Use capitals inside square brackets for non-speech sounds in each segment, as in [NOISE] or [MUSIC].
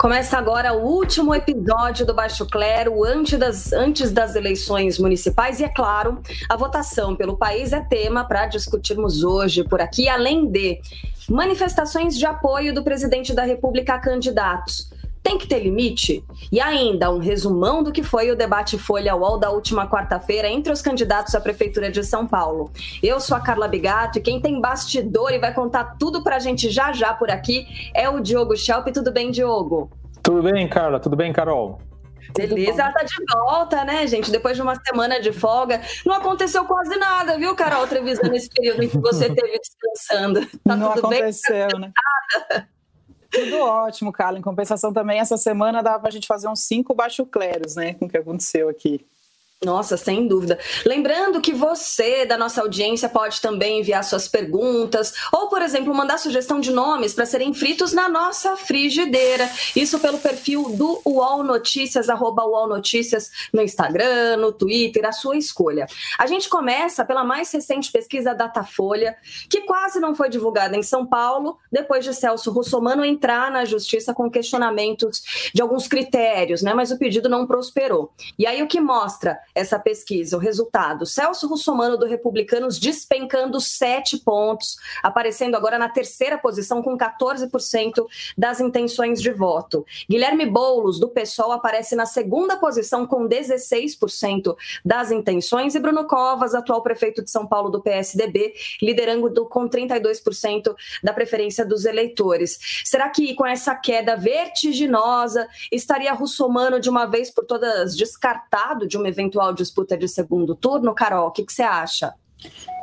Começa agora o último episódio do Baixo Clero, antes das, antes das eleições municipais, e é claro, a votação pelo país é tema para discutirmos hoje por aqui, além de manifestações de apoio do presidente da República a candidatos tem que ter limite? E ainda um resumão do que foi o debate Folha UOL da última quarta-feira entre os candidatos à Prefeitura de São Paulo. Eu sou a Carla Bigato e quem tem bastidor e vai contar tudo pra gente já já por aqui é o Diogo Schelp. Tudo bem, Diogo? Tudo bem, Carla? Tudo bem, Carol? Beleza, ela tá de volta, né, gente? Depois de uma semana de folga. Não aconteceu quase nada, viu, Carol, Trevisan, nesse período em que você esteve descansando. Tá não aconteceu, bem? né? Tudo ótimo, Carla. Em compensação também, essa semana dá para a gente fazer uns cinco baixo cleros, né? Com o que aconteceu aqui. Nossa, sem dúvida. Lembrando que você, da nossa audiência, pode também enviar suas perguntas ou, por exemplo, mandar sugestão de nomes para serem fritos na nossa frigideira. Isso pelo perfil do UOL Notícias, arroba UOL Notícias no Instagram, no Twitter, a sua escolha. A gente começa pela mais recente pesquisa Datafolha, que quase não foi divulgada em São Paulo, depois de Celso Russomano entrar na justiça com questionamentos de alguns critérios, né? Mas o pedido não prosperou. E aí o que mostra? Essa pesquisa. O resultado: Celso Russomano do Republicanos despencando sete pontos, aparecendo agora na terceira posição com 14% das intenções de voto. Guilherme Boulos, do PSOL, aparece na segunda posição com 16% das intenções, e Bruno Covas, atual prefeito de São Paulo do PSDB, liderando do, com 32% da preferência dos eleitores. Será que com essa queda vertiginosa estaria Russomano de uma vez por todas descartado de uma eventual eventual disputa de segundo turno? Carol, o que, que você acha?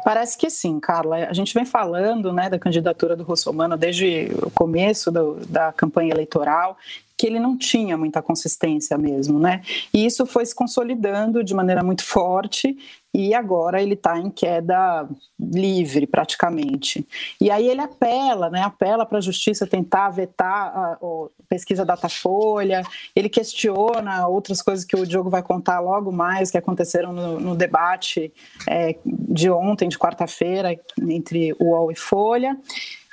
Parece que sim, Carla. A gente vem falando né, da candidatura do Russomano desde o começo do, da campanha eleitoral que ele não tinha muita consistência mesmo, né? E isso foi se consolidando de maneira muito forte e agora ele está em queda livre praticamente. E aí ele apela, né? Apela para a justiça tentar vetar a, a pesquisa Datafolha. Ele questiona outras coisas que o Diogo vai contar logo mais que aconteceram no, no debate é, de ontem, de quarta-feira, entre o UOL e Folha.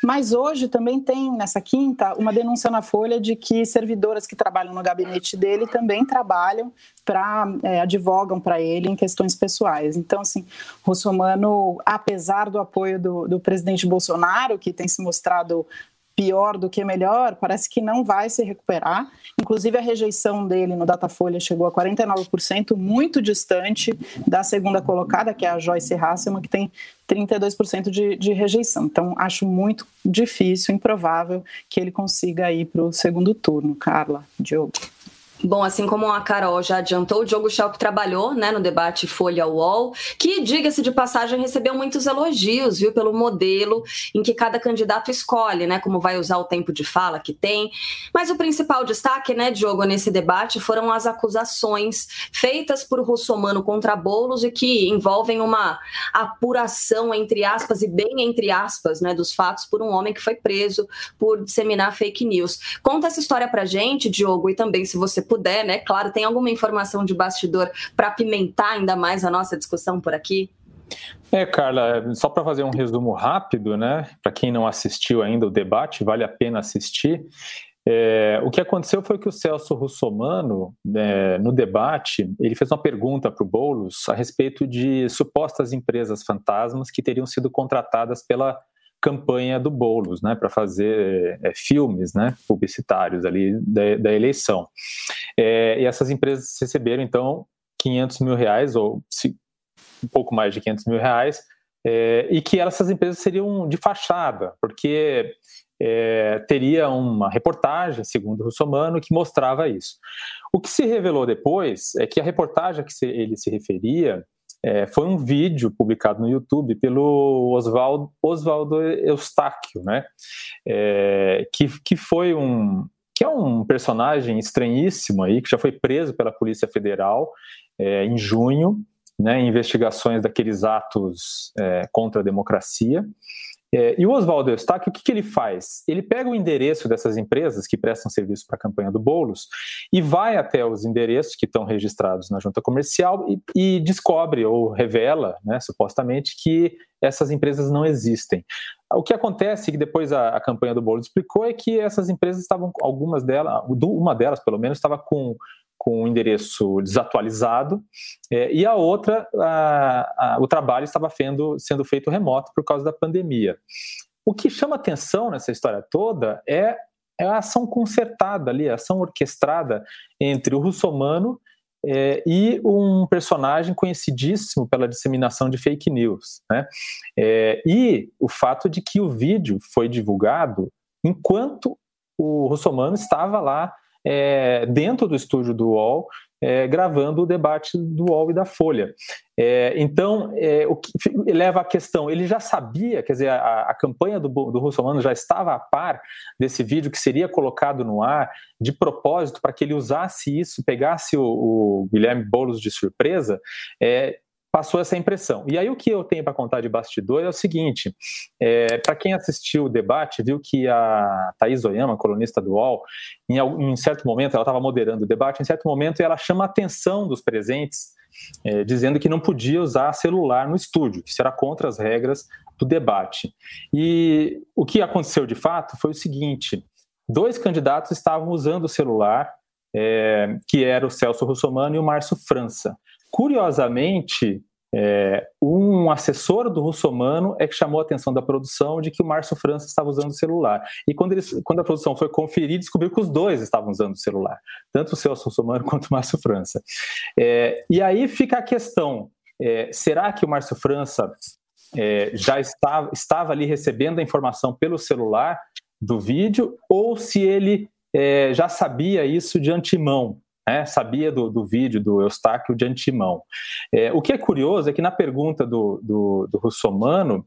Mas hoje também tem, nessa quinta, uma denúncia na Folha de que servidoras que trabalham no gabinete dele também trabalham para é, advogam para ele em questões pessoais. Então, assim, Russomano, apesar do apoio do, do presidente Bolsonaro, que tem se mostrado pior do que melhor, parece que não vai se recuperar. Inclusive, a rejeição dele no Datafolha chegou a 49%, muito distante da segunda colocada, que é a Joyce Hasselman, que tem 32% de, de rejeição. Então, acho muito difícil, improvável que ele consiga ir para o segundo turno. Carla, Diogo. Bom, assim como a Carol já adiantou, o Diogo Schelp trabalhou né, no debate Folha UOL, que, diga-se de passagem, recebeu muitos elogios, viu, pelo modelo em que cada candidato escolhe, né, como vai usar o tempo de fala que tem. Mas o principal destaque, né, Diogo, nesse debate foram as acusações feitas por Russomano contra Boulos e que envolvem uma apuração, entre aspas, e bem entre aspas, né, dos fatos por um homem que foi preso por disseminar fake news. Conta essa história pra gente, Diogo, e também, se você puder, né? Claro, tem alguma informação de bastidor para apimentar ainda mais a nossa discussão por aqui? É, Carla, só para fazer um resumo rápido, né? Para quem não assistiu ainda o debate, vale a pena assistir. É, o que aconteceu foi que o Celso Russomano, né, no debate, ele fez uma pergunta para o Boulos a respeito de supostas empresas fantasmas que teriam sido contratadas pela campanha do Boulos, né, para fazer é, filmes, né, publicitários ali da, da eleição. É, e essas empresas receberam então 500 mil reais ou se, um pouco mais de 500 mil reais é, e que essas empresas seriam de fachada, porque é, teria uma reportagem, segundo o Russomano, que mostrava isso. O que se revelou depois é que a reportagem a que se, ele se referia é, foi um vídeo publicado no YouTube pelo Oswaldo, Oswaldo Eustáquio, né? É, que, que foi um que é um personagem estranhíssimo aí que já foi preso pela Polícia Federal é, em junho, né? Em investigações daqueles atos é, contra a democracia. É, e o Oswaldo Eustáquio, o que, que, ele faz? Ele pega o endereço dessas empresas que prestam serviço para a campanha do Boulos e vai até os endereços que estão registrados na junta comercial e, e descobre ou revela, né, supostamente, que essas empresas não existem. O que acontece, que depois a, a campanha do Boulos explicou, é que essas empresas estavam, algumas delas, uma delas pelo menos, estava com com o endereço desatualizado, é, e a outra, a, a, o trabalho estava fendo, sendo feito remoto por causa da pandemia. O que chama atenção nessa história toda é, é a ação concertada ali, a ação orquestrada entre o russomano é, e um personagem conhecidíssimo pela disseminação de fake news. Né? É, e o fato de que o vídeo foi divulgado enquanto o russomano estava lá é, dentro do estúdio do UOL, é, gravando o debate do UOL e da Folha. É, então, é, o que leva à questão, ele já sabia, quer dizer, a, a campanha do, do Russomano já estava a par desse vídeo que seria colocado no ar de propósito para que ele usasse isso, pegasse o, o Guilherme Boulos de surpresa, é, passou essa impressão. E aí o que eu tenho para contar de bastidor é o seguinte: é, para quem assistiu o debate, viu que a Thaís Oyama, colunista do UOL, em, em certo momento, ela estava moderando o debate, em certo momento ela chama a atenção dos presentes, é, dizendo que não podia usar celular no estúdio, que será contra as regras do debate. E o que aconteceu de fato foi o seguinte: dois candidatos estavam usando o celular, é, que era o Celso Russomano e o Márcio França. Curiosamente, é, um assessor do Russomano é que chamou a atenção da produção de que o Márcio França estava usando o celular. E quando, eles, quando a produção foi conferir, descobriu que os dois estavam usando o celular, tanto o Celso Russomano [LAUGHS] quanto o Márcio França. É, e aí fica a questão: é, será que o Márcio França é, já estava, estava ali recebendo a informação pelo celular do vídeo, ou se ele é, já sabia isso de antemão? Né, sabia do, do, vídeo do Eustáquio de antemão. É, o que é curioso é que na pergunta do, do, do Russomano,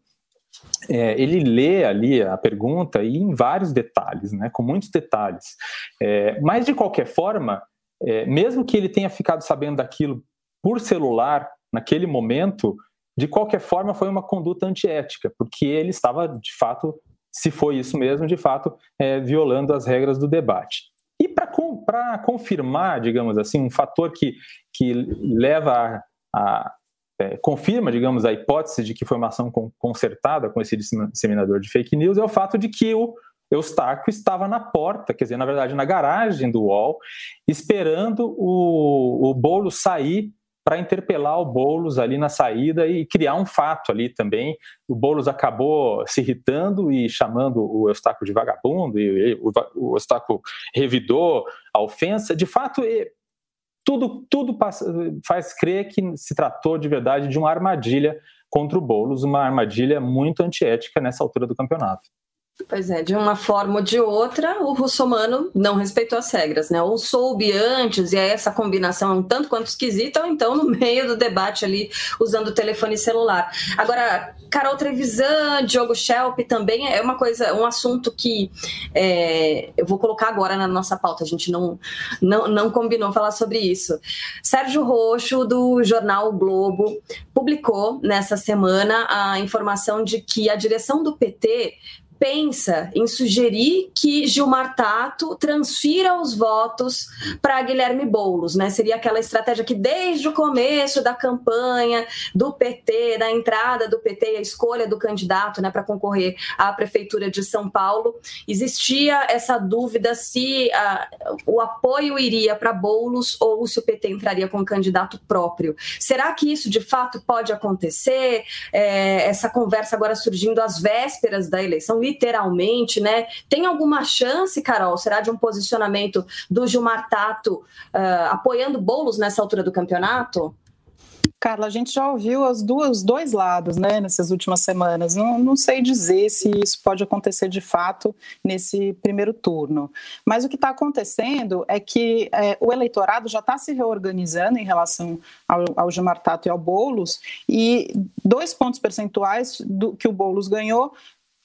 é, ele lê ali a pergunta e em vários detalhes, né, com muitos detalhes. É, mas, de qualquer forma, é, mesmo que ele tenha ficado sabendo daquilo por celular naquele momento, de qualquer forma foi uma conduta antiética, porque ele estava, de fato, se foi isso mesmo, de fato, é, violando as regras do debate. E para confirmar, digamos assim, um fator que, que leva a, a é, confirma, digamos, a hipótese de que foi uma ação consertada com esse disseminador de fake news é o fato de que o Eustáquio estava na porta, quer dizer, na verdade, na garagem do UOL, esperando o, o bolo sair para interpelar o Boulos ali na saída e criar um fato ali também. O Boulos acabou se irritando e chamando o Eustáquio de vagabundo, e, o, Eustáquio revidou a ofensa. De fato, tudo, tudo faz crer que se tratou de verdade de uma armadilha contra o Boulos, uma armadilha muito antiética nessa altura do campeonato. Pois é, de uma forma ou de outra, o russomano não respeitou as regras, né? Ou soube antes, e aí essa combinação é um tanto quanto esquisita, ou então no [LAUGHS] meio do debate ali, usando o telefone celular. Agora, Carol Trevisan, Diogo Schelp também é uma coisa, um assunto que é, eu vou colocar agora na nossa pauta, a gente não, não, não combinou falar sobre isso. Sérgio Roxo, do jornal o Globo, publicou nessa semana a informação de que a direção do PT pensa em sugerir que Gilmar Tato transfira os votos para Guilherme Boulos, né? Seria aquela estratégia que desde o começo da campanha do PT, da entrada do PT e a escolha do candidato, né, para concorrer à prefeitura de São Paulo, existia essa dúvida se uh, o apoio iria para Boulos ou se o PT entraria com um candidato próprio. Será que isso de fato pode acontecer? É, essa conversa agora surgindo às vésperas da eleição literalmente, né? Tem alguma chance, Carol, será de um posicionamento do Gilmar Tato uh, apoiando bolos nessa altura do campeonato? Carla, a gente já ouviu os, duas, os dois lados né, nessas últimas semanas. Não, não sei dizer se isso pode acontecer de fato nesse primeiro turno. Mas o que está acontecendo é que é, o eleitorado já está se reorganizando em relação ao, ao Gilmar Tato e ao Boulos, e dois pontos percentuais do, que o Boulos ganhou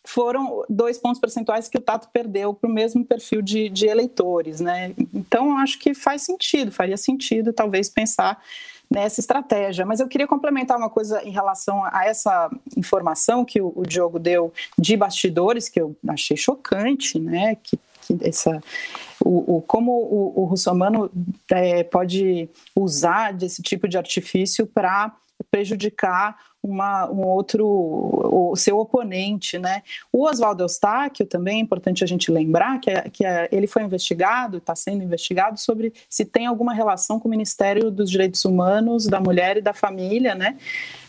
foram dois pontos percentuais que o Tato perdeu para o mesmo perfil de, de eleitores, né? Então, acho que faz sentido, faria sentido talvez pensar nessa estratégia. Mas eu queria complementar uma coisa em relação a essa informação que o, o Diogo deu de bastidores, que eu achei chocante, né? Que, que essa, o, o, como o, o russomano é, pode usar desse tipo de artifício para prejudicar uma, um outro, o seu oponente, né? O Oswaldo Eustáquio também é importante a gente lembrar que, é, que é, ele foi investigado, está sendo investigado sobre se tem alguma relação com o Ministério dos Direitos Humanos, da Mulher e da Família, né?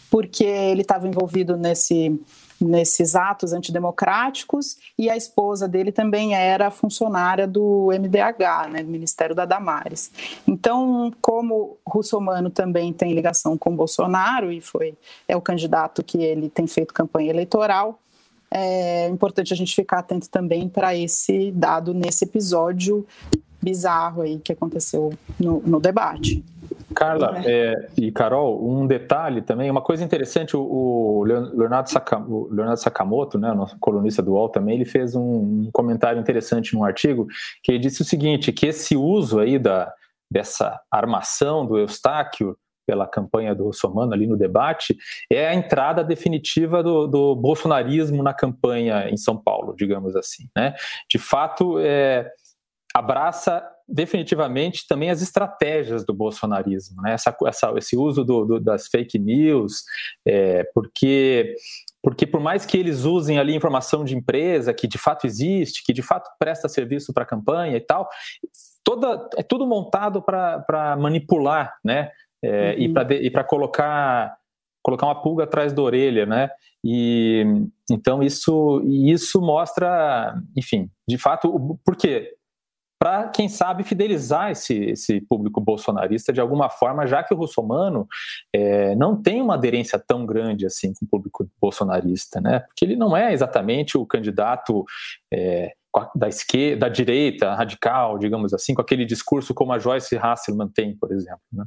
Porque ele estava envolvido nesse nesses atos antidemocráticos e a esposa dele também era funcionária do MDH, né, do Ministério da Damares. Então, como Russomano também tem ligação com Bolsonaro e foi é o candidato que ele tem feito campanha eleitoral, é importante a gente ficar atento também para esse dado nesse episódio bizarro aí que aconteceu no, no debate. Carla é, e Carol, um detalhe também, uma coisa interessante, o, Leonardo, Sakamoto, o Leonardo Sakamoto, né, nosso colunista do UOL também, ele fez um, comentário interessante num artigo, que ele disse o seguinte, que esse uso aí da, dessa armação do Eustáquio pela campanha do Russomano ali no debate, é a entrada definitiva do, do bolsonarismo na campanha em São Paulo, digamos assim. Né? De fato, é, abraça definitivamente também as estratégias do bolsonarismo, né? essa, essa, esse uso do, do, das fake news, é, porque porque por mais que eles usem ali informação de empresa que de fato existe, que de fato presta serviço para a campanha e tal, toda, é tudo montado para manipular, né? É, uhum. E para colocar colocar uma pulga atrás da orelha, né? E então isso isso mostra, enfim, de fato, por quê? Para, quem sabe, fidelizar esse, esse público bolsonarista de alguma forma, já que o russomano é, não tem uma aderência tão grande assim com o público bolsonarista, né? Porque ele não é exatamente o candidato é, da esquerda, da direita radical, digamos assim, com aquele discurso como a Joyce Hasselman tem, por exemplo. Né?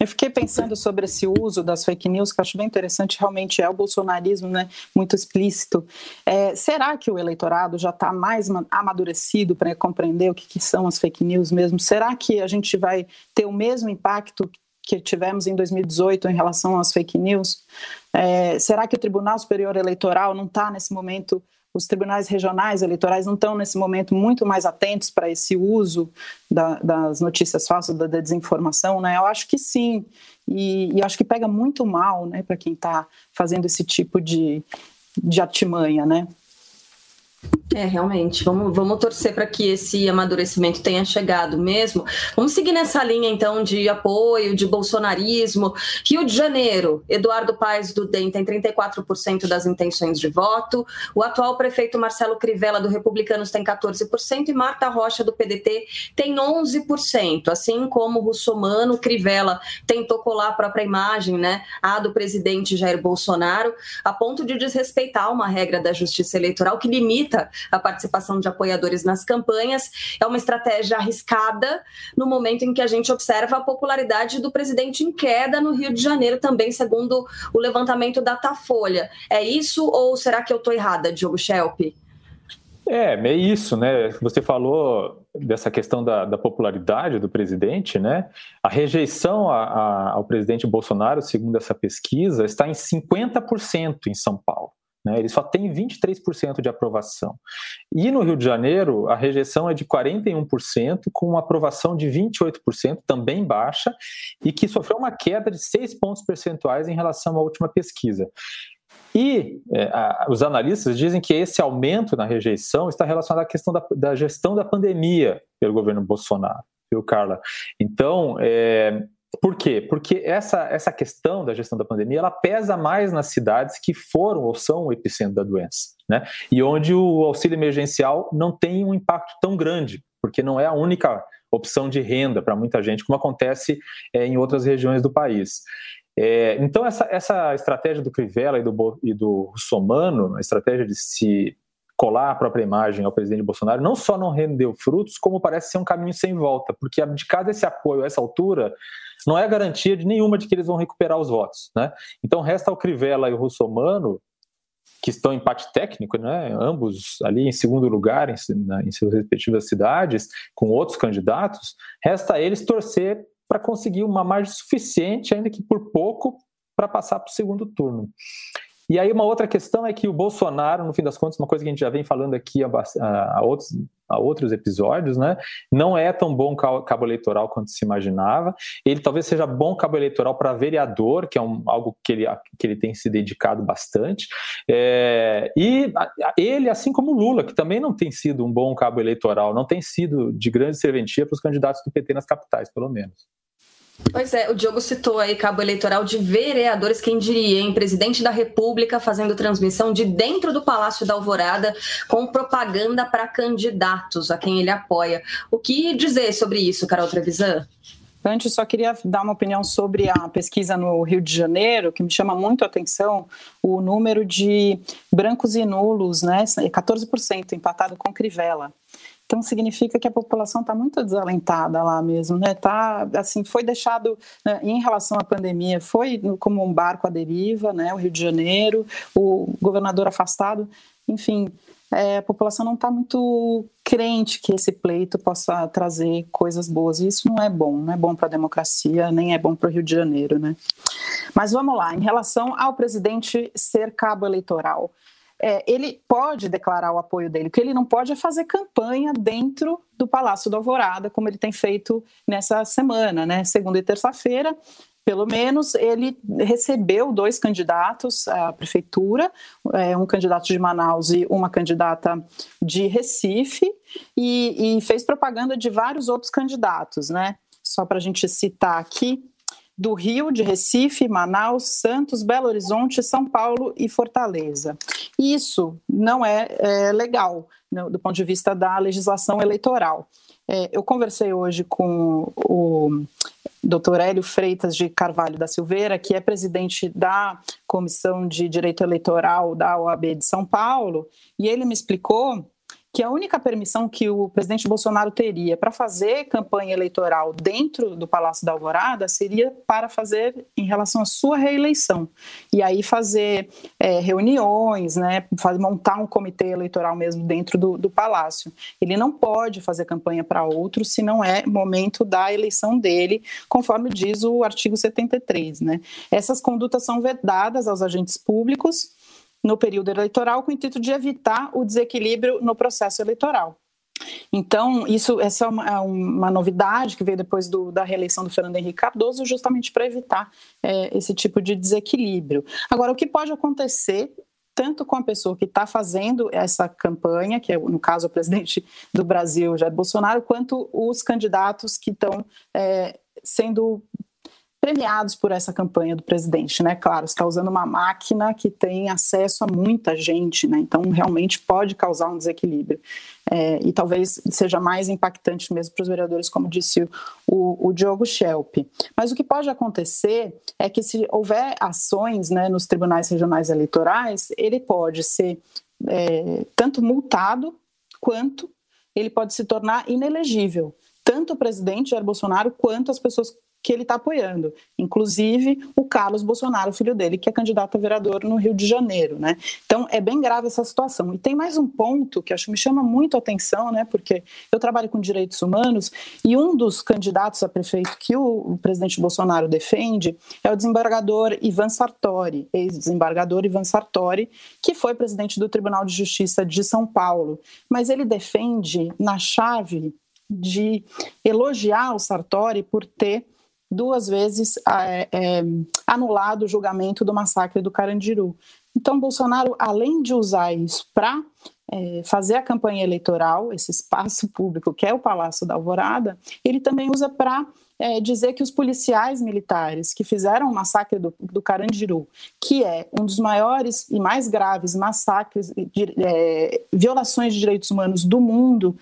Eu fiquei pensando sobre esse uso das fake news, que acho bem interessante, realmente é o bolsonarismo né, muito explícito. É, será que o eleitorado já está mais amadurecido para compreender o que, que são as fake news mesmo? Será que a gente vai ter o mesmo impacto que tivemos em 2018 em relação às fake news? É, será que o Tribunal Superior Eleitoral não está nesse momento os tribunais regionais eleitorais não estão, nesse momento, muito mais atentos para esse uso da, das notícias falsas, da, da, desinformação, né? Eu acho que sim. E, e acho que pega muito mal né, para quem está fazendo esse tipo de, de artimanha, né? É, realmente. Vamos, vamos torcer para que esse amadurecimento tenha chegado mesmo. Vamos seguir nessa linha, então, de apoio, de bolsonarismo. Rio de Janeiro, Eduardo Paes do DEM tem 34% das intenções de voto. O atual prefeito Marcelo Crivella, do Republicanos, tem 14%. E Marta Rocha, do PDT, tem 11%. Assim como o Russomano, Crivella tentou colar a própria imagem, né? A do presidente Jair Bolsonaro, a ponto de desrespeitar uma regra da Justiça Eleitoral que limita limita a participação de apoiadores nas campanhas. É uma estratégia arriscada no momento em que a gente observa a popularidade do presidente em queda no Rio de Janeiro, também segundo o levantamento da Datafolha. É isso ou será que eu estou errada, Diogo Schelp? É, é isso, né? Você falou dessa questão da, da popularidade do presidente, né? A rejeição a, a, ao presidente Bolsonaro, segundo essa pesquisa, está em 50% em São Paulo. Né? Ele só tem 23% de aprovação. E no Rio de Janeiro, a rejeição é de 41%, com uma aprovação de 28%, também baixa, e que sofreu uma queda de 6 pontos percentuais em relação à última pesquisa. E é, a, os analistas dizem que esse aumento na rejeição está relacionado à questão da, da gestão da pandemia pelo governo Bolsonaro, viu, Carla? Então, é, por quê? Porque essa, essa questão da gestão da pandemia ela pesa mais nas cidades que foram ou são o epicentro da doença, né? E onde o auxílio emergencial não tem um impacto tão grande, porque não é a única opção de renda para muita gente, como acontece é, em outras regiões do país. É, então, essa, essa estratégia do Crivella e do, e do Russomano, a estratégia de se colar a própria imagem ao presidente Bolsonaro, não só não rendeu frutos, como parece ser um caminho sem volta, porque abdicar desse apoio a essa altura não é garantia de nenhuma de que eles vão recuperar os votos. Né? Então resta ao Crivella e o Russomano que estão em empate técnico, né, ambos ali em segundo lugar em, em suas respectivas cidades, com outros candidatos, resta a eles torcer para conseguir uma margem suficiente, ainda que por pouco, para passar para o segundo turno. E aí uma outra questão é que o Bolsonaro, no fim das contas, uma coisa que a gente já vem falando aqui há, outros, há outros episódios, né? Não é tão bom cabo eleitoral quanto se imaginava. Ele talvez seja bom cabo eleitoral para vereador, que é um, algo que ele, que ele tem se dedicado bastante. É, e ele, assim como Lula, que também não tem sido um bom cabo eleitoral, não tem sido de grande serventia para os candidatos do PT nas capitais, pelo menos. Pois é, o Diogo citou aí cabo eleitoral de vereadores, quem diria, em presidente da República fazendo transmissão de dentro do Palácio da Alvorada com propaganda para candidatos a quem ele apoia. O que dizer sobre isso, Carol Trevisan? Antes, só queria dar uma opinião sobre a pesquisa no Rio de Janeiro, que me chama muito a atenção o número de brancos e nulos, né? 14% empatado com Crivella. Então significa que a população está muito desalentada lá mesmo, né? Tá assim, foi deixado né, em relação à pandemia, foi como um barco à deriva, né? O Rio de Janeiro, o governador afastado, enfim, é, a população não está muito crente que esse pleito possa trazer coisas boas. E isso não é bom, não é bom para a democracia, nem é bom para o Rio de Janeiro, né? Mas vamos lá, em relação ao presidente ser cabo eleitoral é, ele pode declarar o apoio dele. O que ele não pode é fazer campanha dentro do Palácio do Alvorada, como ele tem feito nessa semana, né? Segunda e terça-feira, pelo menos ele recebeu dois candidatos à prefeitura, é, um candidato de Manaus e uma candidata de Recife, e, e fez propaganda de vários outros candidatos, né? Só para a gente citar aqui, do Rio, de Recife, Manaus, Santos, Belo Horizonte, São Paulo e Fortaleza. Isso não é, é legal né, do ponto de vista da legislação eleitoral. É, eu conversei hoje com o Dr. Hélio Freitas de Carvalho da Silveira, que é presidente da Comissão de Direito Eleitoral da OAB de São Paulo, e ele me explicou que a única permissão que o presidente Bolsonaro teria para fazer campanha eleitoral dentro do Palácio da Alvorada seria para fazer em relação à sua reeleição. E aí fazer é, reuniões, né, fazer, montar um comitê eleitoral mesmo dentro do, do Palácio. Ele não pode fazer campanha para outros se não é momento da eleição dele, conforme diz o artigo 73. Né? Essas condutas são vedadas aos agentes públicos no período eleitoral com o intuito de evitar o desequilíbrio no processo eleitoral. Então, isso, essa é uma, é uma novidade que veio depois do, da reeleição do Fernando Henrique Cardoso, justamente para evitar é, esse tipo de desequilíbrio. Agora, o que pode acontecer tanto com a pessoa que está fazendo essa campanha, que é, no caso, o presidente do Brasil, Jair Bolsonaro, quanto os candidatos que estão é, sendo premiados por essa campanha do presidente, né? Claro, está usando uma máquina que tem acesso a muita gente, né? Então realmente pode causar um desequilíbrio. É, e talvez seja mais impactante mesmo para os vereadores, como disse o, o, Diogo Schelp. Mas o que pode acontecer é que se houver ações né, nos tribunais regionais eleitorais, ele pode ser é, tanto multado quanto ele pode se tornar inelegível tanto o presidente Jair Bolsonaro quanto as pessoas que ele está apoiando, inclusive o Carlos Bolsonaro, filho dele, que é candidato a vereador no Rio de Janeiro, né? Então é bem grave essa situação. E tem mais um ponto que acho que me chama muito a atenção, né? Porque eu trabalho com direitos humanos e um dos candidatos a prefeito que o, presidente Bolsonaro defende é o desembargador Ivan Sartori, ex-desembargador Ivan Sartori, que foi presidente do Tribunal de Justiça de São Paulo. Mas ele defende na chave de elogiar o Sartori por ter duas vezes é, é, anulado o julgamento do massacre do Carandiru. Então, Bolsonaro, além de usar isso para é, fazer a campanha eleitoral, esse espaço público que é o Palácio da Alvorada, ele também usa para é, dizer que os policiais militares que fizeram o massacre do, do, Carandiru, que é um dos maiores e mais graves massacres, de, é, violações de direitos humanos do mundo,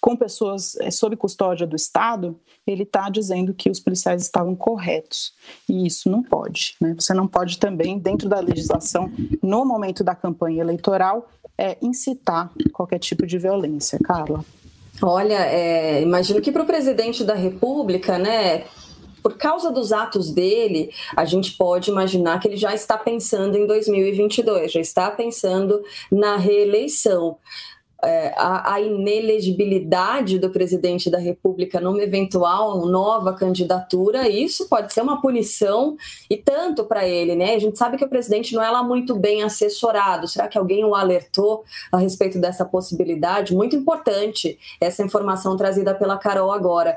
com pessoas é, sob custódia do Estado, ele está dizendo que os policiais estavam corretos. E isso não pode. Né? Você não pode também, dentro da legislação, no momento da campanha eleitoral, é, incitar qualquer tipo de violência. Carla. Olha, é, imagino que para o presidente da República, né, por causa dos atos dele, a gente pode imaginar que ele já está pensando em 2022, já está pensando na reeleição é, a, a, inelegibilidade do presidente da República numa eventual nova candidatura, isso pode ser uma punição e tanto para ele, né? A gente sabe que o presidente não é lá muito bem assessorado. Será que alguém o alertou a respeito dessa possibilidade? Muito importante essa informação trazida pela Carol agora.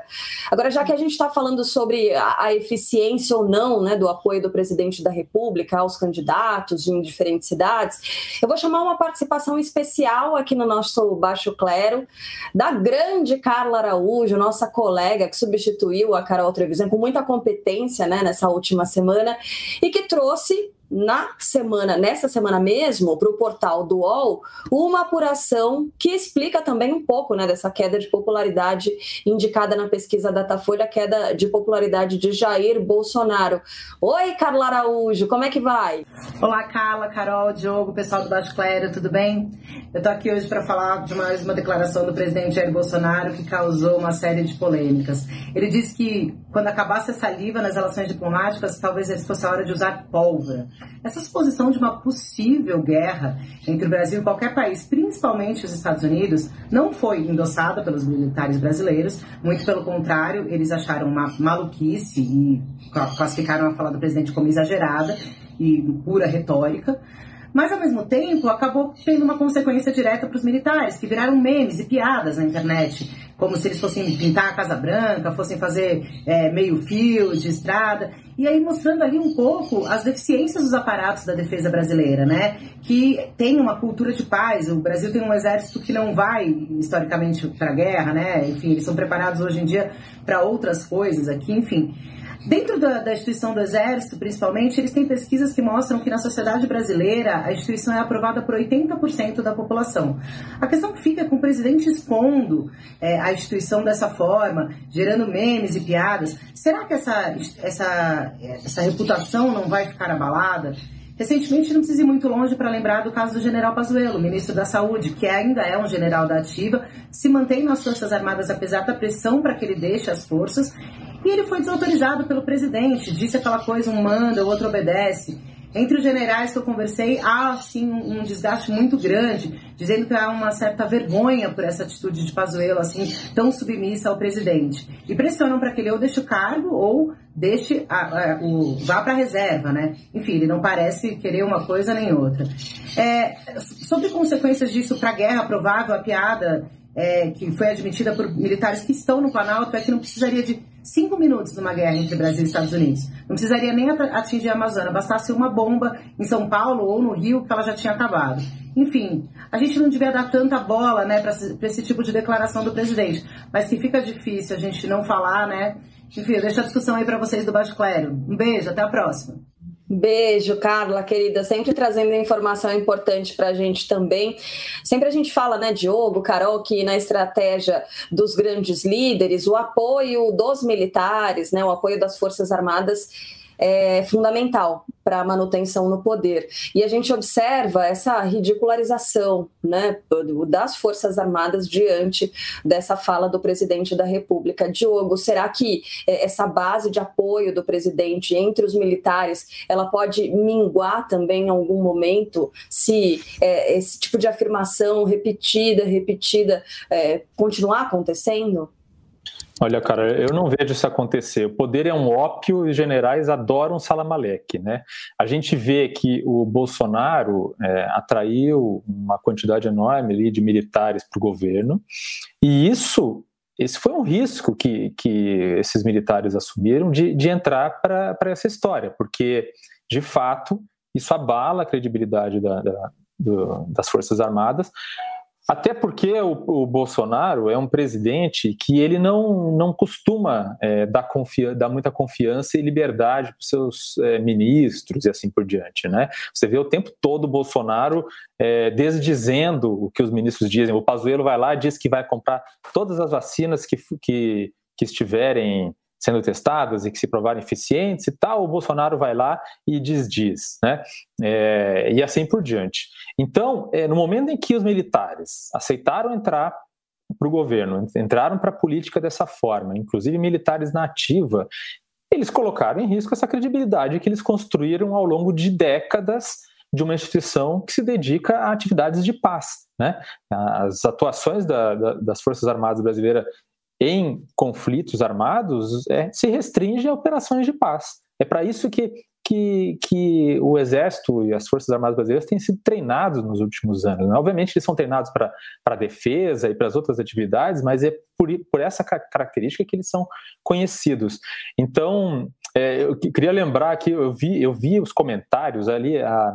Agora, já que a gente está falando sobre a, a, eficiência ou não né, do apoio do presidente da República aos candidatos em diferentes cidades, eu vou chamar uma participação especial aqui no nosso nosso baixo clero, da grande Carla Araújo, nossa colega que substituiu a Carol Trevisan com muita competência né, nessa última semana e que trouxe na semana, nessa semana mesmo, para o portal do UOL, uma apuração que explica também um pouco né, dessa queda de popularidade indicada na pesquisa Datafolha, queda de popularidade de Jair Bolsonaro. Oi, Carla Araújo, como é que vai? Olá, Carla, Carol, Diogo, pessoal do Baixo Clério, tudo bem? Eu estou aqui hoje para falar de mais uma declaração do presidente Jair Bolsonaro que causou uma série de polêmicas. Ele disse que quando acabasse a saliva nas relações diplomáticas, talvez fosse a hora de usar pólvora. Essa suposição de uma possível guerra entre o Brasil e qualquer país, principalmente os Estados Unidos, não foi endossada pelos militares brasileiros, muito pelo contrário, eles acharam uma maluquice e classificaram a fala do presidente como exagerada e pura retórica. Mas ao mesmo tempo acabou tendo uma consequência direta para os militares, que viraram memes e piadas na internet, como se eles fossem pintar a Casa Branca, fossem fazer é, meio fio de estrada, e aí mostrando ali um pouco as deficiências dos aparatos da defesa brasileira, né? Que tem uma cultura de paz. O Brasil tem um exército que não vai historicamente para guerra, né? Enfim, eles são preparados hoje em dia para outras coisas aqui, enfim. Dentro da, da, instituição do Exército, principalmente, eles têm pesquisas que mostram que na sociedade brasileira a instituição é aprovada por 80% da população. A questão que fica é com o presidente expondo é, a instituição dessa forma, gerando memes e piadas, será que essa, essa, essa reputação não vai ficar abalada? Recentemente, não precisa ir muito longe para lembrar do caso do general Pazuello, ministro da Saúde, que ainda é um general da ativa, se mantém nas Forças Armadas apesar da pressão para que ele deixe as forças e ele foi desautorizado pelo presidente, disse aquela coisa, um manda, o outro obedece. Entre os generais que eu conversei, há sim um desgaste muito grande, dizendo que há uma certa vergonha por essa atitude de Pazuello, assim, tão submissa ao presidente. E pressionam para que ele ou deixe o cargo ou deixe a, a, o, vá para a reserva, né? Enfim, ele não parece querer uma coisa nem outra. É, sobre consequências disso para a guerra provável, a piada é, que foi admitida por militares que estão no Planalto é que não precisaria de cinco minutos numa guerra entre Brasil e Estados Unidos. Não precisaria nem atingir a Amazônia, bastasse uma bomba em São Paulo ou no Rio que ela já tinha acabado. Enfim, a gente não devia dar tanta bola né, para esse tipo de declaração do presidente, mas que fica difícil a gente não falar, né? Enfim, deixa a discussão aí para vocês do Baixo Clero. Um beijo, até a próxima. Beijo, Carla, querida, sempre trazendo informação importante para a gente também. Sempre a gente fala, né, Diogo, Carol, que na estratégia dos grandes líderes, o apoio dos militares, né, o apoio das Forças Armadas é fundamental para a manutenção no poder. E a gente observa essa ridicularização né, das Forças Armadas diante dessa fala do presidente da República. Diogo, será que é, essa base de apoio do presidente entre os militares ela pode minguar também em algum momento se é, esse tipo de afirmação repetida, repetida é, continuar acontecendo? Olha, cara, eu não vejo isso acontecer. O poder é um ópio e os generais adoram salamaleque, né? A gente vê que o Bolsonaro é, atraiu uma quantidade enorme de militares para o governo e isso esse foi um risco que, que esses militares assumiram de, de entrar para essa história, porque, de fato, isso abala a credibilidade da, da, do, das Forças Armadas, até porque o, o, Bolsonaro é um presidente que ele não, não costuma é, dar, dar muita confiança e liberdade para os seus é, ministros e assim por diante. Né? Você vê o tempo todo o Bolsonaro é, desdizendo o que os ministros dizem. O Pazuello vai lá diz que vai comprar todas as vacinas que, que, que estiverem sendo testadas e que se provarem eficientes e tal, o Bolsonaro vai lá e desdiz, né? É, e assim por diante. Então, é, no momento em que os militares aceitaram entrar para o governo, entraram para a política dessa forma, inclusive militares na ativa, eles colocaram em risco essa credibilidade que eles construíram ao longo de décadas de uma instituição que se dedica a atividades de paz. Né? As atuações da, da, das Forças Armadas brasileiras em conflitos armados é, se restringe a operações de paz. É para isso que, que, que o Exército e as Forças Armadas brasileiras têm sido treinados nos últimos anos. Né? Obviamente, eles são treinados para a defesa e para as outras atividades, mas é por, por essa característica que eles são conhecidos. Então, é, eu queria lembrar que eu vi, eu vi os comentários ali, a,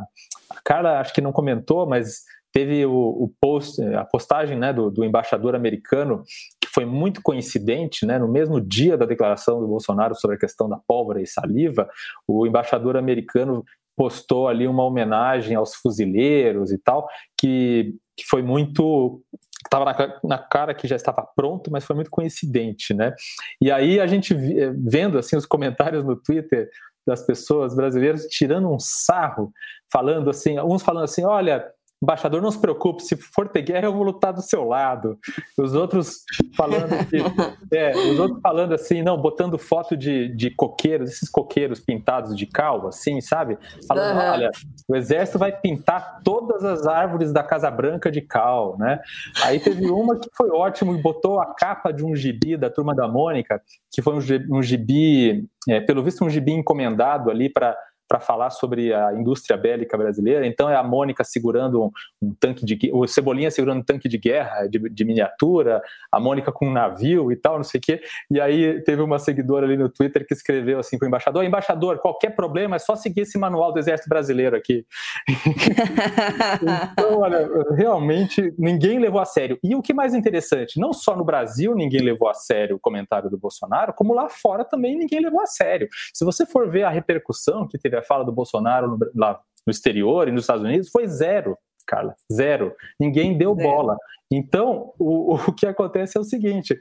a Carla acho que não comentou, mas teve o, o post, a postagem né, do, do, embaixador americano, que foi muito coincidente, né, no mesmo dia da declaração do Bolsonaro sobre a questão da pólvora e saliva, o embaixador americano postou ali uma homenagem aos fuzileiros e tal, que, que foi muito estava na, na, cara que já estava pronto, mas foi muito coincidente, né? E aí a gente vendo assim os comentários no Twitter das pessoas brasileiras tirando um sarro, falando assim, uns falando assim, olha, embaixador, não se preocupe, se for ter guerra, eu vou lutar do seu lado. Os outros falando [LAUGHS] é, os outros falando assim, não, botando foto de, de coqueiros, esses coqueiros pintados de cal, assim, sabe? Falando, uhum. olha, o exército vai pintar todas as árvores da Casa Branca de cal, né? Aí teve uma que foi ótimo e botou a capa de um gibi da Turma da Mônica, que foi um gibi, um gibi é, pelo visto um gibi encomendado ali para para falar sobre a indústria bélica brasileira. Então é a Mônica segurando um, um tanque de o Cebolinha segurando um tanque de guerra de, de, miniatura, a Mônica com um navio e tal, não sei o quê. E aí teve uma seguidora ali no Twitter que escreveu assim para o embaixador: embaixador, qualquer problema é só seguir esse manual do Exército Brasileiro aqui. [LAUGHS] então, olha, realmente ninguém levou a sério. E o que mais interessante, não só no Brasil ninguém levou a sério o comentário do Bolsonaro, como lá fora também ninguém levou a sério. Se você for ver a repercussão que teve a fala do Bolsonaro no, lá no exterior e nos Estados Unidos foi zero, Carla, zero. Ninguém deu zero. bola. Então, o, o que acontece é o seguinte: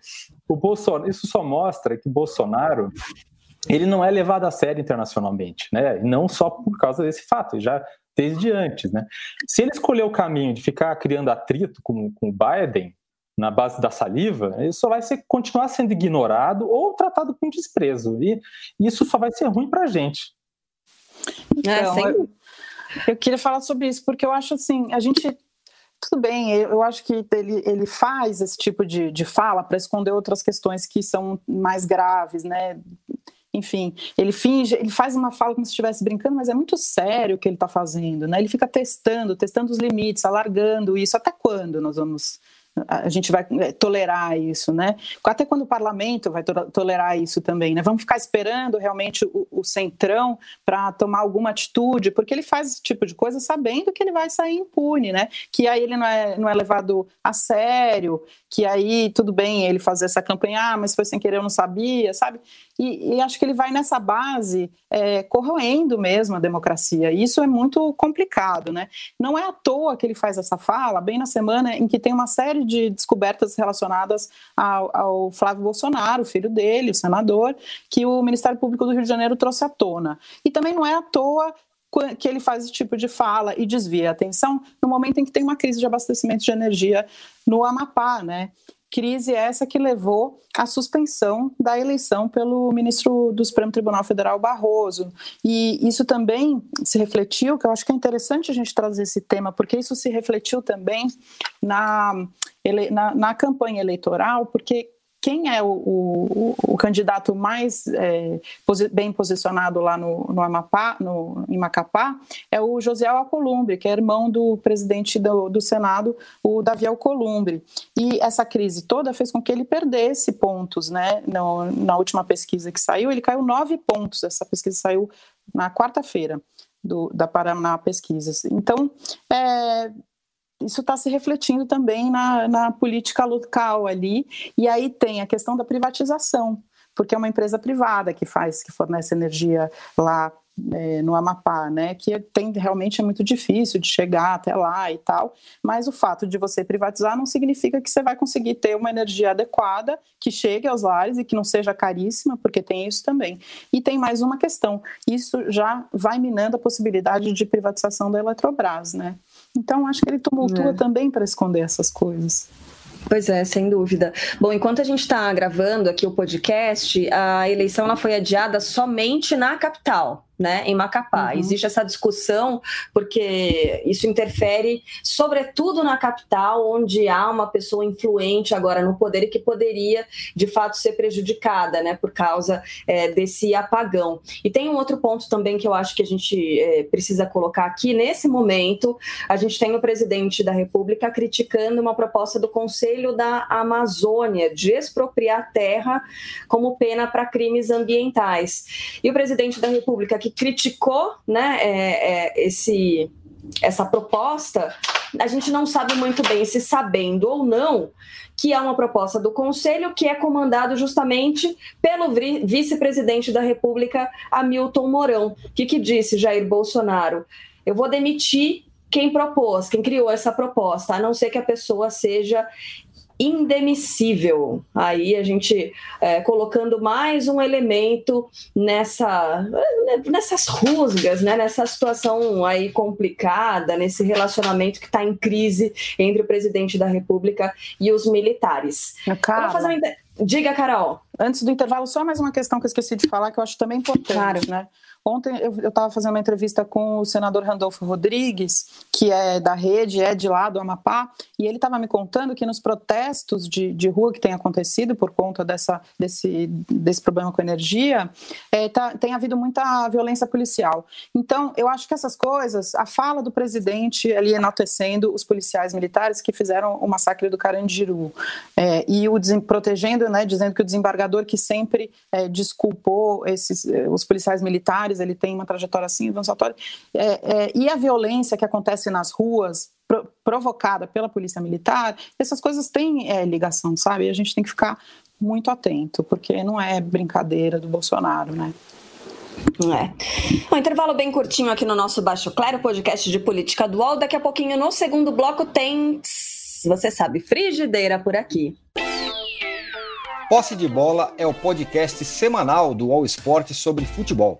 o Bolsonaro, isso só mostra que Bolsonaro ele não é levado a sério internacionalmente, né? não só por causa desse fato, já desde antes, né? Se ele escolher o caminho de ficar criando atrito com, com o Biden na base da saliva, ele só vai ser, continuar sendo ignorado ou tratado com desprezo. E isso só vai ser ruim para a gente. É, então, é, eu, eu queria falar sobre isso, porque eu acho assim, a gente tudo bem, eu acho que ele, ele faz esse tipo de, de fala para esconder outras questões que são mais graves, né? Enfim, ele finge, ele faz uma fala como se estivesse brincando, mas é muito sério o que ele está fazendo, né? Ele fica testando, testando os limites, alargando isso. Até quando nós vamos a gente vai é, tolerar isso, né? Até quando o parlamento vai tolerar isso também, né? Vamos ficar esperando realmente o, o centrão para tomar alguma atitude, porque ele faz esse tipo de coisa sabendo que ele vai sair impune, né? Que aí ele não é, não é levado a sério, que aí tudo bem ele fazer essa campanha, ah, mas foi sem querer, eu não sabia, sabe? E, e acho que ele vai nessa base é, corroendo mesmo a democracia. E isso é muito complicado, né? Não é à toa que ele faz essa fala, bem na semana em que tem uma série de descobertas relacionadas ao, ao Flávio Bolsonaro, filho dele, o senador, que o Ministério Público do Rio de Janeiro trouxe à tona. E também não é à toa que ele faz esse tipo de fala e desvia a atenção no momento em que tem uma crise de abastecimento de energia no Amapá, né? Crise essa que levou à suspensão da eleição pelo ministro do Supremo Tribunal Federal Barroso. E isso também se refletiu, que eu acho que é interessante a gente trazer esse tema, porque isso se refletiu também na, na, na campanha eleitoral, porque quem é o, o, o candidato mais é, bem posicionado lá no, no Amapá, no, em Macapá, é o José Alcolumbre, que é irmão do presidente do, do Senado, o Davi Alcolumbre. E essa crise toda fez com que ele perdesse pontos, né? No, na última pesquisa que saiu, ele caiu nove pontos. Essa pesquisa saiu na quarta-feira da Paraná Pesquisas. Então, é, isso está se refletindo também na, na política local ali. E aí tem a questão da privatização, porque é uma empresa privada que faz, que fornece energia lá é, no Amapá, né? Que tem realmente é muito difícil de chegar até lá e tal. Mas o fato de você privatizar não significa que você vai conseguir ter uma energia adequada que chegue aos lares e que não seja caríssima, porque tem isso também. E tem mais uma questão: isso já vai minando a possibilidade de privatização da Eletrobras, né? Então, acho que ele tumultua é. também para esconder essas coisas. Pois é, sem dúvida. Bom, enquanto a gente está gravando aqui o podcast, a eleição ela foi adiada somente na capital né, em Macapá. Uhum. Existe essa discussão porque isso interfere, sobretudo na capital, onde há uma pessoa influente agora no poder e que poderia, de fato, ser prejudicada, né, por causa é, desse apagão. E tem um outro ponto também que eu acho que a gente é, precisa colocar aqui. Nesse momento, a gente tem o presidente da República criticando uma proposta do Conselho da Amazônia de expropriar terra como pena para crimes ambientais. E o presidente da República que que criticou né, é, é, esse, essa proposta, a gente não sabe muito bem se sabendo ou não que é uma proposta do Conselho que é comandado justamente pelo vice-presidente da República, Hamilton Mourão. O que, que disse Jair Bolsonaro? Eu vou demitir quem propôs, quem criou essa proposta, a não ser que a pessoa seja indemissível. Aí a gente é, colocando mais um elemento nessa, nessas rusgas, né, nessa situação aí complicada, nesse relacionamento que está em crise entre o presidente da República e os militares. Carla, fazer uma... Diga, Carol. Antes do intervalo, só mais uma questão que eu esqueci de falar, que eu acho também importante, claro. né? Ontem eu estava fazendo uma entrevista com o senador Randolfo Rodrigues, que é da rede, é de lá do Amapá, e ele estava me contando que nos protestos de, de rua que tem acontecido por conta dessa, desse, desse problema com energia, é, tá, tem havido muita violência policial. Então, eu acho que essas coisas, a fala do presidente ali enaltecendo os policiais militares que fizeram o massacre do Carandiru, é, e o protegendo, né, dizendo que o desembargador que sempre é, desculpou esses, é, os policiais militares ele tem uma trajetória assim, avançatória. É, é, e a violência que acontece nas ruas, pro, provocada pela polícia militar, essas coisas têm é, ligação, sabe? E a gente tem que ficar muito atento, porque não é brincadeira do Bolsonaro, né? É. Um intervalo bem curtinho aqui no nosso Baixo Claro, podcast de política dual. Daqui a pouquinho, no segundo bloco, tem, você sabe, frigideira por aqui. Posse de Bola é o podcast semanal do All Sport sobre futebol.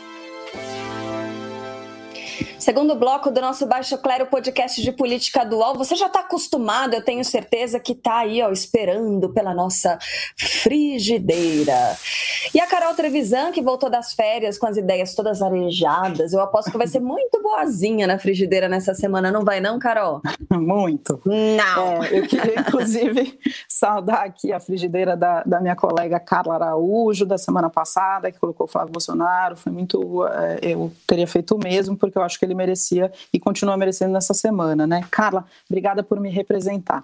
Segundo bloco do nosso Baixo Clero podcast de política dual. Você já está acostumado, eu tenho certeza que está aí, ó, esperando pela nossa frigideira. E a Carol Trevisan, que voltou das férias com as ideias todas arejadas, eu aposto que vai ser muito boazinha na frigideira nessa semana, não vai não, Carol? [LAUGHS] Muito. Não. É, eu queria, inclusive, [LAUGHS] saudar aqui a frigideira da, da minha colega Carla Araújo, da semana passada, que colocou o Flávio Bolsonaro. Foi muito. É, eu teria feito o mesmo, porque eu acho que ele ele merecia e continua merecendo nessa semana, né? Carla, obrigada por me representar.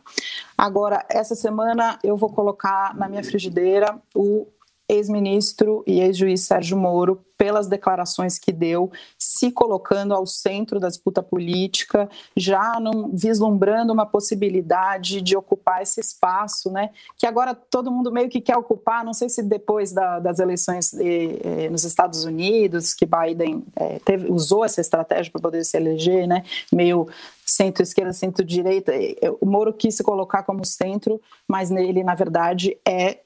Agora, essa semana eu vou colocar na minha frigideira o ex-ministro e ex-juiz Sérgio Moro pelas declarações que deu, se colocando ao centro da disputa política, já num, vislumbrando uma possibilidade de ocupar esse espaço, né? Que agora todo mundo meio que quer ocupar. Não sei se depois da, das eleições eh, eh, nos Estados Unidos, que Biden eh, teve, usou essa estratégia para poder se eleger, né? Meio centro-esquerda, centro-direita. O Moro quis se colocar como centro, mas ele, na verdade, é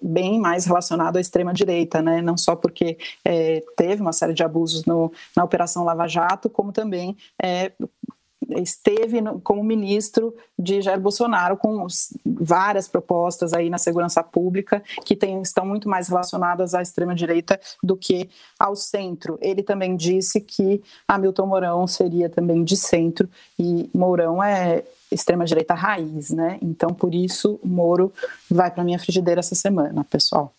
bem mais relacionado à extrema-direita, né? não só porque é, teve uma série de abusos no, na Operação Lava Jato, como também é, esteve como ministro de Jair Bolsonaro com várias propostas aí na segurança pública que tem, estão muito mais relacionadas à extrema direita do que ao centro. Ele também disse que Hamilton Mourão seria também de centro e Mourão é extrema-direita raiz, né? Então, por isso, Moro vai para minha frigideira essa semana, pessoal.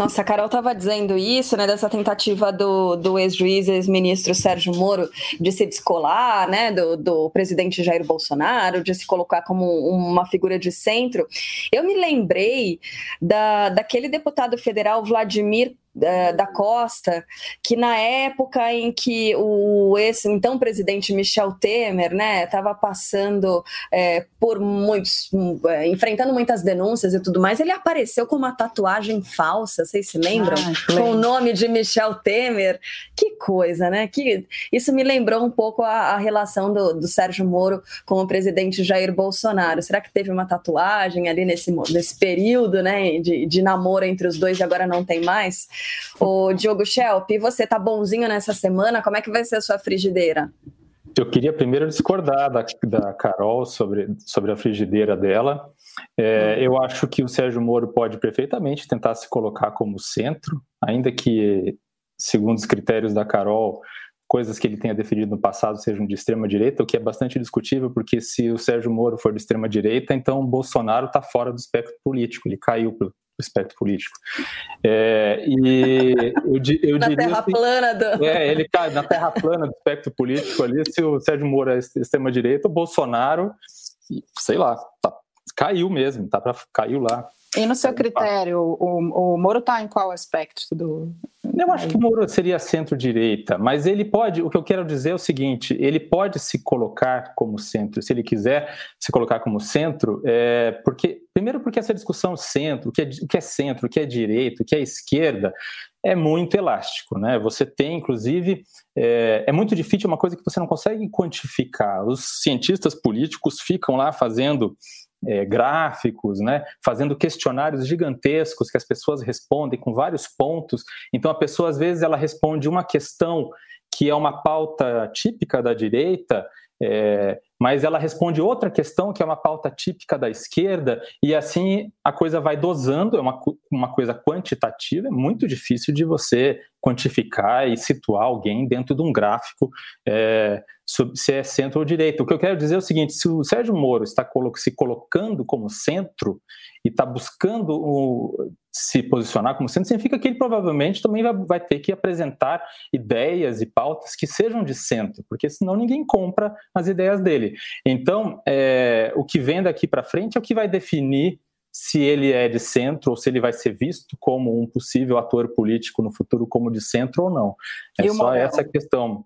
Nossa, a Carol estava dizendo isso, né, dessa tentativa do, do ex-juiz, ex-ministro Sérgio Moro de se descolar, né, do, do presidente Jair Bolsonaro, de se colocar como uma figura de centro. Eu me lembrei da, daquele deputado federal Vladimir da Costa, que na época em que o esse então presidente Michel Temer, né, estava passando é, por muitos, é, enfrentando muitas denúncias e tudo mais, ele apareceu com uma tatuagem falsa, vocês se lembram? Ah, com o nome de Michel Temer. Que coisa, né? Que isso me lembrou um pouco a, a relação do, do Sérgio Moro com o presidente Jair Bolsonaro. Será que teve uma tatuagem ali nesse, nesse período, né, de, de namoro entre os dois e agora não tem mais? O Diogo Schelp, você tá bonzinho nessa semana? Como é que vai ser a sua frigideira? Eu queria primeiro discordar da, da Carol sobre, sobre a frigideira dela. É, hum. eu acho que o Sérgio Moro pode perfeitamente tentar se colocar como centro, ainda que, segundo os critérios da Carol, coisas que ele tenha defendido no passado sejam de extrema direita, o que é bastante discutível, porque se o Sérgio Moro for de extrema direita, então o Bolsonaro está fora do espectro político, ele caiu espectro político. É, e eu, eu na diria. Terra plana do... É, ele cai na terra plana do espectro político ali, se o Sérgio Moro é extrema direita, o Bolsonaro, sei lá, tá, caiu mesmo, tá pra, caiu lá. E no seu critério, o, o Moro está em qual aspecto do. Eu acho que o Moro seria centro-direita, mas ele pode. O que eu quero dizer é o seguinte: ele pode se colocar como centro, se ele quiser se colocar como centro, é, porque primeiro porque essa discussão centro, o que, é, o que é centro, o que é direita, o que é esquerda, é muito elástico, né? Você tem, inclusive, é, é, muito difícil, é uma coisa que você não consegue quantificar. Os cientistas políticos ficam lá fazendo é, gráficos, né, fazendo questionários gigantescos que as pessoas respondem com vários pontos. Então a pessoa às vezes ela responde uma questão que é uma pauta típica da direita, é, mas ela responde outra questão que é uma pauta típica da esquerda, e assim a coisa vai dosando, é uma, uma coisa quantitativa, é muito difícil de você quantificar e situar alguém dentro de um gráfico é, se é centro ou direita. O que eu quero dizer é o seguinte: se o Sérgio Moro está se colocando como centro e está buscando o, se posicionar como centro, significa que ele provavelmente também vai, vai, ter que apresentar ideias e pautas que sejam de centro, porque senão ninguém compra as ideias dele. Então, é, o que vem daqui para frente é o que vai definir se ele é de centro ou se ele vai ser visto como um possível ator político no futuro como de centro ou não. É só essa questão.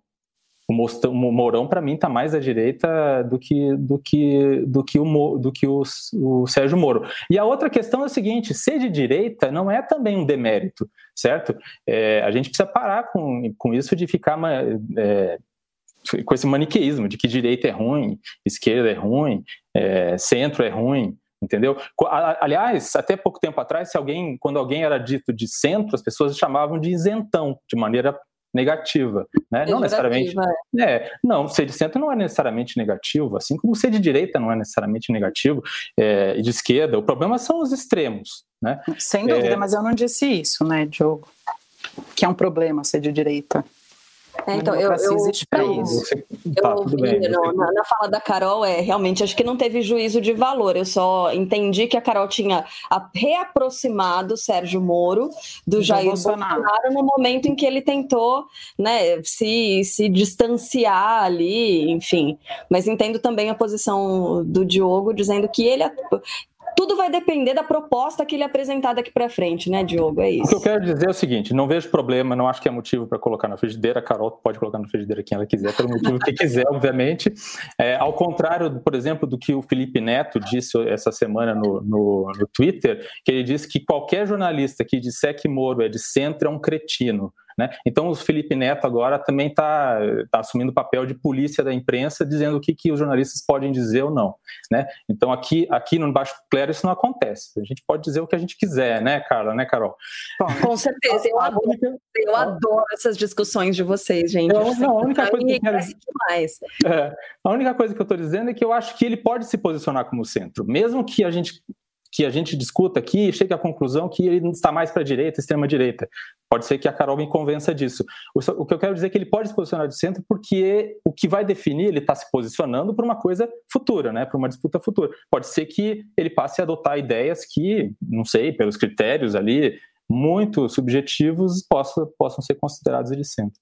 O Mourão, para mim, está mais à direita do que, do que, do que, o, do que o, o Sérgio Moro. E a outra questão é o seguinte: ser de direita não é também um demérito, certo? É, a gente precisa parar com, com isso de ficar é, com esse maniqueísmo de que direita é ruim, esquerda é ruim, é, centro é ruim entendeu? Aliás, até pouco tempo atrás, se alguém, quando alguém era dito de centro, as pessoas chamavam de isentão, de maneira negativa, né? Não necessariamente. É. é. não, ser de centro não é necessariamente negativo, assim como ser de direita não é necessariamente negativo é, e de esquerda. O problema são os extremos, né? Sem dúvida, é... mas eu não disse isso, né, Diogo? Que é um problema ser de direita. É, então, eu, eu, para isso. Eu tá, ouvi na, na, fala da Carol, é realmente acho que não teve juízo de valor. Eu só entendi que a Carol tinha reaproximado Sérgio Moro do, do Jair Bolsonaro. Bolsonaro. no momento em que ele tentou né, se, se distanciar ali, enfim. Mas entendo também a posição do Diogo, dizendo que ele tudo vai depender da proposta que ele apresentar daqui para frente, né, Diogo? É isso. O que eu quero dizer é o seguinte: não vejo problema, não acho que é motivo para colocar na frigideira. A Carol pode colocar na frigideira quem ela quiser, pelo motivo que quiser, obviamente. É, ao contrário, por exemplo, do que o Felipe Neto disse essa semana no, no, no Twitter, que ele disse que qualquer jornalista que disser que Moro é de centro é um cretino. Né? Então, o Felipe Neto agora também está tá assumindo o papel de polícia da imprensa, dizendo o que, que os jornalistas podem dizer ou não. Né? Então, aqui, aqui no Baixo Clero isso não acontece. A gente pode dizer o que a gente quiser, né, Carla? Né, Carol? Bom, com certeza. Eu adoro, eu adoro essas discussões de vocês, gente. Não, não, a única coisa que eu quero... demais. É, a única coisa que eu estou dizendo é que eu acho que ele pode se posicionar como centro, mesmo que a gente que a gente discuta aqui e chegue à conclusão que ele está mais para a direita, extrema direita. Pode ser que a Carol me convença disso. O que eu quero dizer é que ele pode se posicionar de centro porque o que vai definir, ele está se posicionando para uma coisa futura, né, para uma disputa futura. Pode ser que ele passe a adotar ideias que, não sei, pelos critérios ali muito subjetivos, possam, possam ser considerados de centro.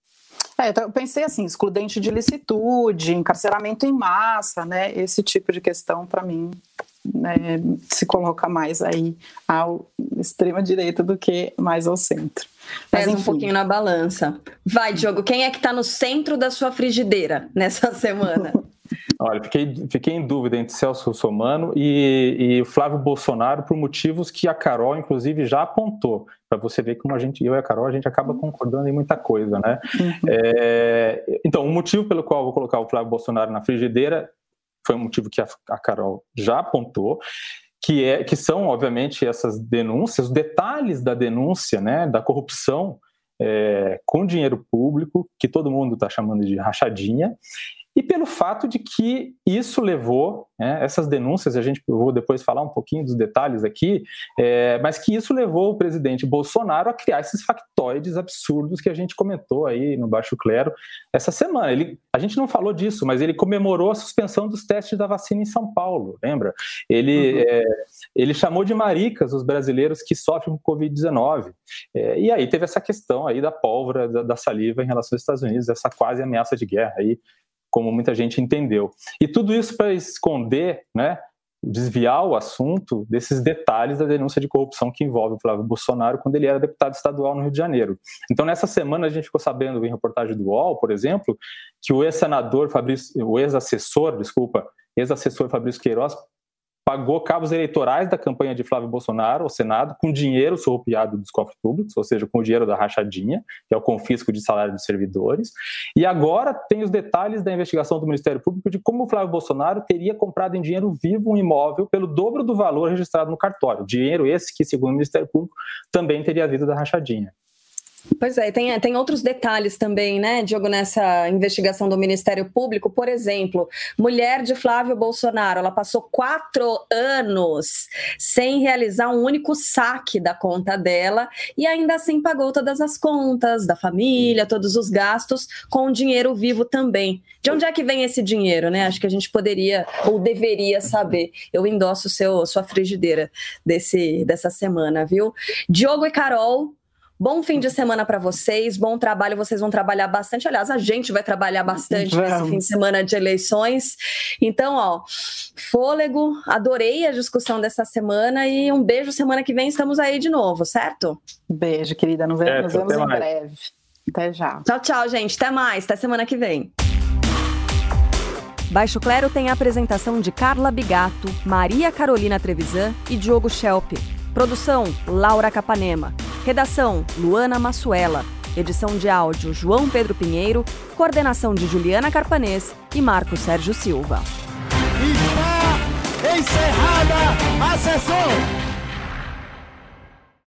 É, eu pensei assim, excludente de licitude, encarceramento em massa, né? Esse tipo de questão para mim né, se coloca mais aí ao extrema direita do que mais ao centro. Mas Pesa um pouquinho na balança. Vai, Diogo, quem é que está no centro da sua frigideira nessa [LAUGHS] semana? Olha, fiquei, fiquei em dúvida entre Celso Russomano e, e Flávio Bolsonaro por motivos que a Carol, inclusive, já apontou. Para você ver como a gente, eu e a Carol, a gente acaba concordando em muita coisa, né? Uhum. É, então, o motivo pelo qual eu vou colocar o Flávio Bolsonaro na frigideira foi um motivo que a, a Carol já apontou que, é, que são, obviamente, essas denúncias, os detalhes da denúncia, né, da corrupção é, com dinheiro público, que todo mundo está chamando de rachadinha, e pelo fato de que isso levou, né, essas denúncias, a gente eu vou depois falar um pouquinho dos detalhes aqui, é, mas que isso levou o presidente Bolsonaro a criar esses factoides absurdos que a gente comentou aí no Baixo Clero essa semana. Ele, a gente não falou disso, mas ele comemorou a suspensão dos testes da vacina em São Paulo, lembra? Ele, uhum. é, ele chamou de maricas os brasileiros que sofrem com Covid-19. É, e aí teve essa questão aí da pólvora, da, da saliva em relação aos Estados Unidos, essa quase ameaça de guerra aí como muita gente entendeu. E tudo isso para esconder, né, desviar o assunto desses detalhes da denúncia de corrupção que envolve o Flávio Bolsonaro quando ele era deputado estadual no Rio de Janeiro. Então, nessa semana, a gente ficou sabendo em reportagem do UOL, por exemplo, que o ex-senador Fabrício, o ex-assessor, desculpa, ex-assessor Fabrício Queiroz pagou cabos eleitorais da campanha de Flávio Bolsonaro ao Senado com dinheiro surrupiado dos cofres públicos, ou seja, com o dinheiro da rachadinha, que é o confisco de salário dos servidores. E agora tem os detalhes da investigação do Ministério Público de como o Flávio Bolsonaro teria comprado em dinheiro vivo um imóvel pelo dobro do valor registrado no cartório. Dinheiro esse que, segundo o Ministério Público, também teria vindo da rachadinha. Pois é, tem, tem outros detalhes também, né, Diogo, nessa investigação do Ministério Público. Por exemplo, mulher de Flávio Bolsonaro, ela passou quatro anos sem realizar um único saque da conta dela e ainda assim pagou todas as contas da família, todos os gastos com dinheiro vivo também. De onde é que vem esse dinheiro, né? Acho que a gente poderia ou deveria saber. Eu endosso seu, sua frigideira desse, dessa semana, viu? Diogo e Carol, Bom fim de semana para vocês, bom trabalho. Vocês vão trabalhar bastante. Aliás, a gente vai trabalhar bastante Vamos. nesse fim de semana de eleições. Então, ó, fôlego. Adorei a discussão dessa semana e um beijo. Semana que vem estamos aí de novo, certo? Beijo, querida. Nos vemos, é, nos vemos em mais. breve. Até já. Tchau, tchau, gente. Até mais. Até semana que vem. Baixo Clero tem a apresentação de Carla Bigato, Maria Carolina Trevisan e Diogo Schelp. Produção: Laura Capanema. Redação: Luana Massuela. Edição de áudio: João Pedro Pinheiro. Coordenação de Juliana Carpanês e Marco Sérgio Silva. Está encerrada a sessão.